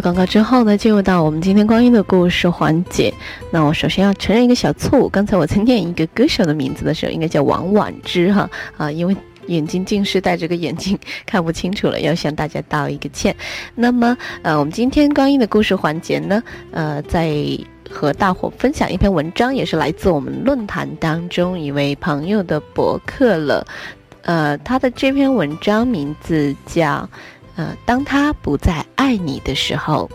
广告之后呢，进入到我们今天光阴的故事环节。那我首先要承认一个小错误，刚才我在念一个歌手的名字的时候，应该叫王婉之哈啊，因为眼睛近视，戴着个眼镜看不清楚了，要向大家道一个歉。那么呃，我们今天光阴的故事环节呢，呃，在和大伙分享一篇文章，也是来自我们论坛当中一位朋友的博客了。呃，他的这篇文章名字叫。呃，当他不再爱你的时候。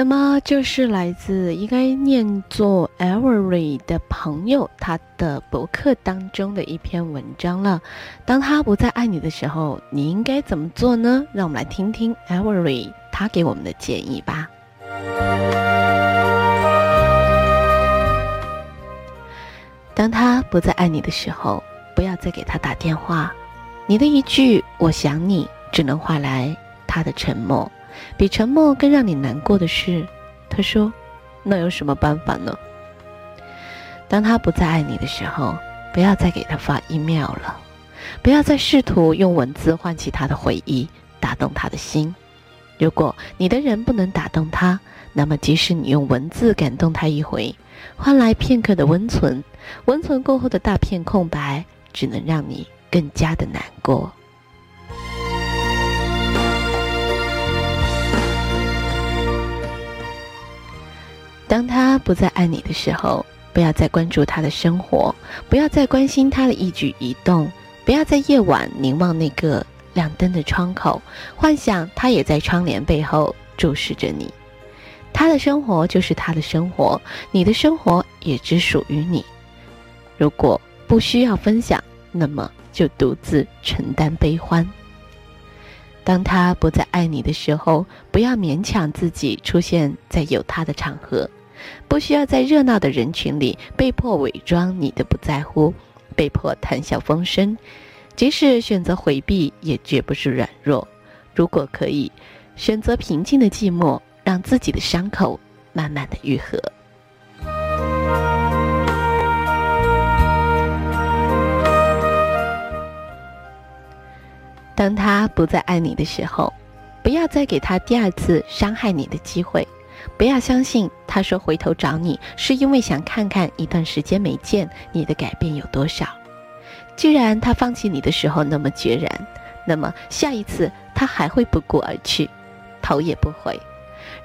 那么就是来自应该念作 Every 的朋友他的博客当中的一篇文章了。当他不再爱你的时候，你应该怎么做呢？让我们来听听 Every 他给我们的建议吧。当他不再爱你的时候，不要再给他打电话。你的一句“我想你”，只能换来他的沉默。比沉默更让你难过的是，他说：“那有什么办法呢？”当他不再爱你的时候，不要再给他发 email 了，不要再试图用文字唤起他的回忆，打动他的心。如果你的人不能打动他，那么即使你用文字感动他一回，换来片刻的温存，温存过后的大片空白，只能让你更加的难过。当他不再爱你的时候，不要再关注他的生活，不要再关心他的一举一动，不要在夜晚凝望那个亮灯的窗口，幻想他也在窗帘背后注视着你。他的生活就是他的生活，你的生活也只属于你。如果不需要分享，那么就独自承担悲欢。当他不再爱你的时候，不要勉强自己出现在有他的场合。不需要在热闹的人群里被迫伪装你的不在乎，被迫谈笑风生。即使选择回避，也绝不是软弱。如果可以，选择平静的寂寞，让自己的伤口慢慢的愈合。当他不再爱你的时候，不要再给他第二次伤害你的机会。不要相信他说回头找你是因为想看看一段时间没见你的改变有多少。既然他放弃你的时候那么决然，那么下一次他还会不顾而去，头也不回。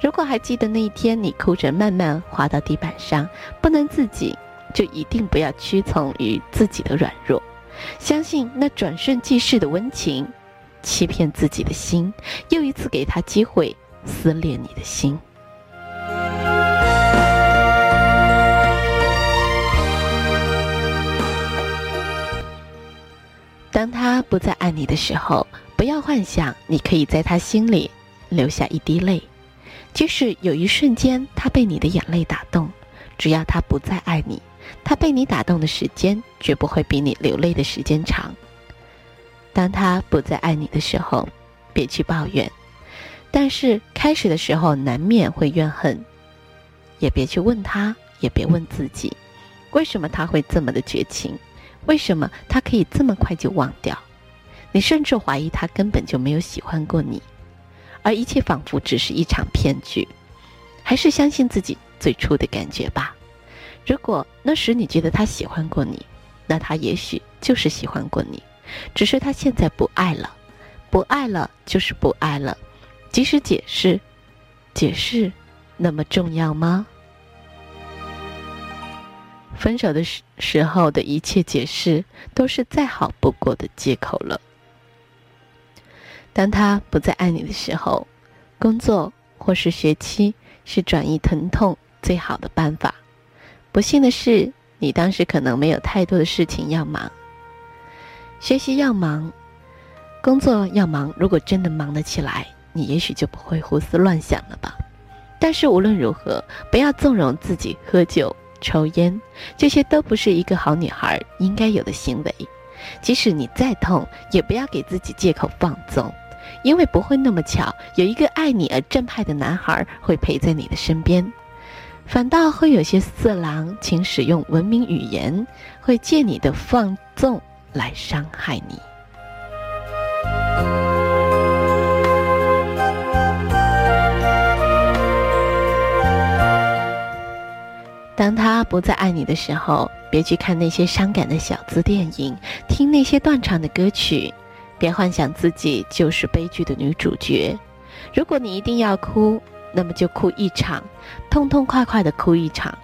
如果还记得那一天你哭着慢慢滑到地板上不能自己，就一定不要屈从于自己的软弱，相信那转瞬即逝的温情，欺骗自己的心，又一次给他机会撕裂你的心。他不再爱你的时候，不要幻想你可以在他心里留下一滴泪。即使有一瞬间他被你的眼泪打动，只要他不再爱你，他被你打动的时间绝不会比你流泪的时间长。当他不再爱你的时候，别去抱怨。但是开始的时候难免会怨恨，也别去问他，也别问自己，为什么他会这么的绝情。为什么他可以这么快就忘掉？你甚至怀疑他根本就没有喜欢过你，而一切仿佛只是一场骗局。还是相信自己最初的感觉吧。如果那时你觉得他喜欢过你，那他也许就是喜欢过你，只是他现在不爱了。不爱了就是不爱了，即使解释，解释那么重要吗？分手的时时候的一切解释，都是再好不过的借口了。当他不再爱你的时候，工作或是学期是转移疼痛最好的办法。不幸的是，你当时可能没有太多的事情要忙，学习要忙，工作要忙。如果真的忙得起来，你也许就不会胡思乱想了吧。但是无论如何，不要纵容自己喝酒、抽烟，这些都不是一个好女孩应该有的行为。即使你再痛，也不要给自己借口放纵。因为不会那么巧，有一个爱你而正派的男孩会陪在你的身边，反倒会有些色狼，请使用文明语言，会借你的放纵来伤害你。当他不再爱你的时候，别去看那些伤感的小资电影，听那些断肠的歌曲。别幻想自己就是悲剧的女主角。如果你一定要哭，那么就哭一场，痛痛快快的哭一场。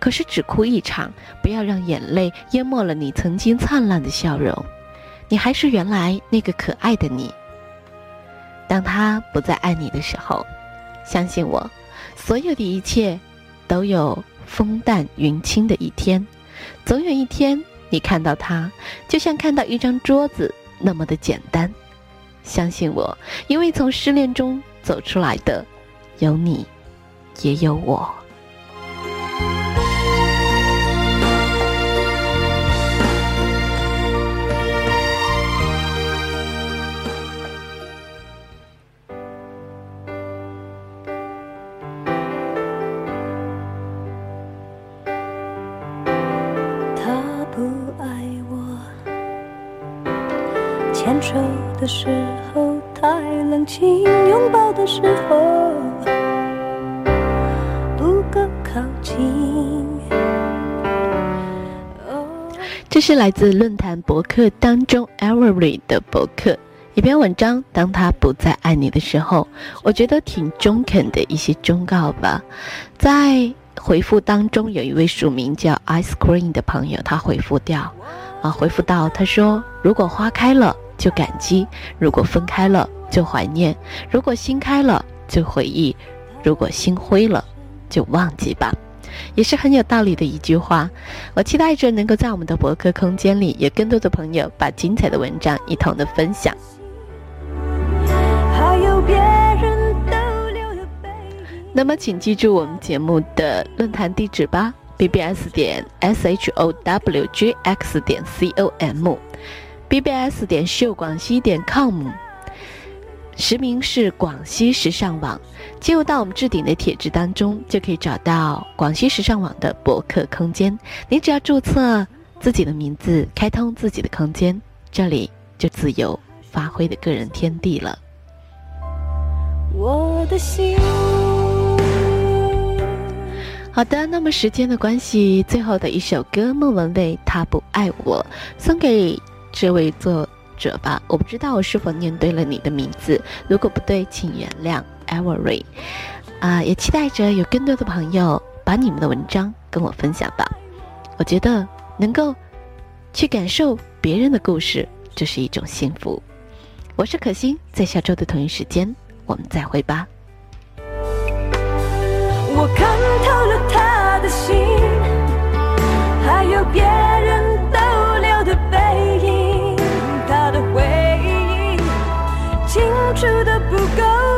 可是只哭一场，不要让眼泪淹没了你曾经灿烂的笑容。你还是原来那个可爱的你。当他不再爱你的时候，相信我，所有的一切都有风淡云轻的一天。总有一天，你看到他，就像看到一张桌子。那么的简单，相信我，因为从失恋中走出来的，有你，也有我。手的时候太冷清，拥抱的时候不够靠近。这是来自论坛博客当中 Every 的博客一篇文章。当他不再爱你的时候，我觉得挺中肯的一些忠告吧。在回复当中，有一位署名叫 Ice Cream 的朋友，他回复掉啊，回复到他说：“如果花开了。”就感激，如果分开了就怀念；如果心开了就回忆；如果心灰了就忘记吧，也是很有道理的一句话。我期待着能够在我们的博客空间里，有更多的朋友把精彩的文章一同的分享。那么，请记住我们节目的论坛地址吧：bbs 点 showgx 点 com。Bbs 点秀广西点 com，实名是广西时尚网。进入到我们置顶的帖子当中，就可以找到广西时尚网的博客空间。你只要注册自己的名字，开通自己的空间，这里就自由发挥的个人天地了。我的心。好的，那么时间的关系，最后的一首歌，莫文蔚《他不爱我》，送给。这位作者吧，我不知道我是否念对了你的名字，如果不对，请原谅。Every，啊，也期待着有更多的朋友把你们的文章跟我分享吧。我觉得能够去感受别人的故事，这是一种幸福。我是可心，在下周的同一时间，我们再会吧。我看透了他的心，还有别人。清楚的不够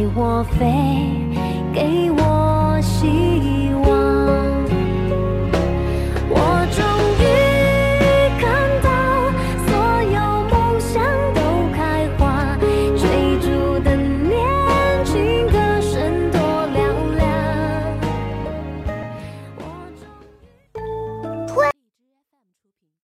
带我飞，给我。